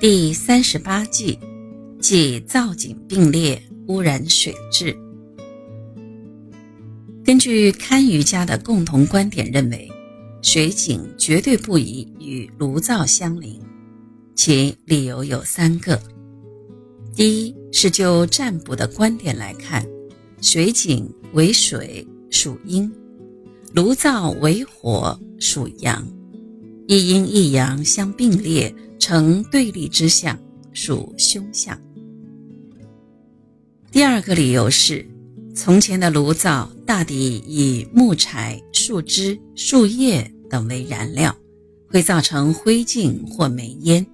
第三十八计，即造井并列，污染水质。根据堪舆家的共同观点认为，水井绝对不宜与炉灶相邻，其理由有三个：第一是就占卜的观点来看，水井为水，属阴；炉灶为火，属阳。一阴一阳相并列，成对立之象，属凶相。第二个理由是，从前的炉灶大抵以木柴、树枝、树叶等为燃料，会造成灰烬或煤烟。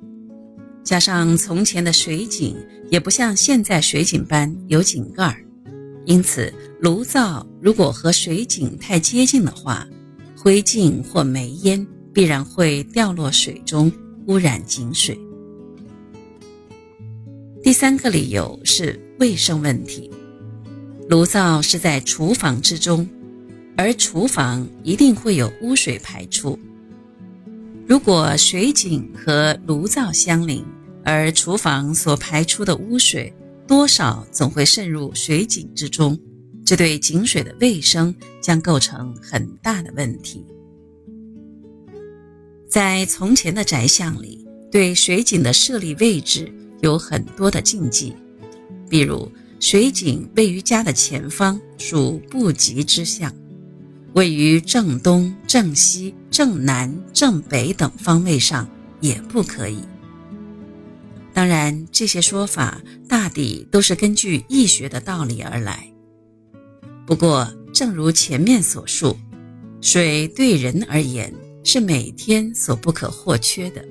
加上从前的水井也不像现在水井般有井盖儿，因此炉灶如果和水井太接近的话，灰烬或煤烟。必然会掉落水中，污染井水。第三个理由是卫生问题。炉灶是在厨房之中，而厨房一定会有污水排出。如果水井和炉灶相邻，而厨房所排出的污水多少总会渗入水井之中，这对井水的卫生将构成很大的问题。在从前的宅巷里，对水井的设立位置有很多的禁忌，比如水井位于家的前方属不吉之象，位于正东、正西、正南、正北等方位上也不可以。当然，这些说法大抵都是根据易学的道理而来。不过，正如前面所述，水对人而言。是每天所不可或缺的，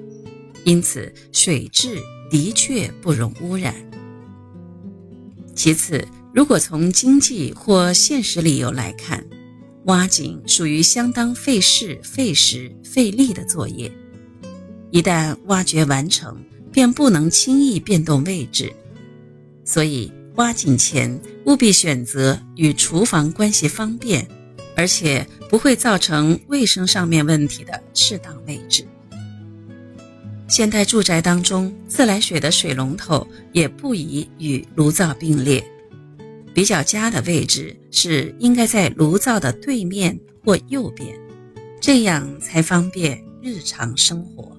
因此水质的确不容污染。其次，如果从经济或现实理由来看，挖井属于相当费事、费时、费力的作业，一旦挖掘完成，便不能轻易变动位置，所以挖井前务必选择与厨房关系方便。而且不会造成卫生上面问题的适当位置。现代住宅当中，自来水的水龙头也不宜与炉灶并列，比较佳的位置是应该在炉灶的对面或右边，这样才方便日常生活。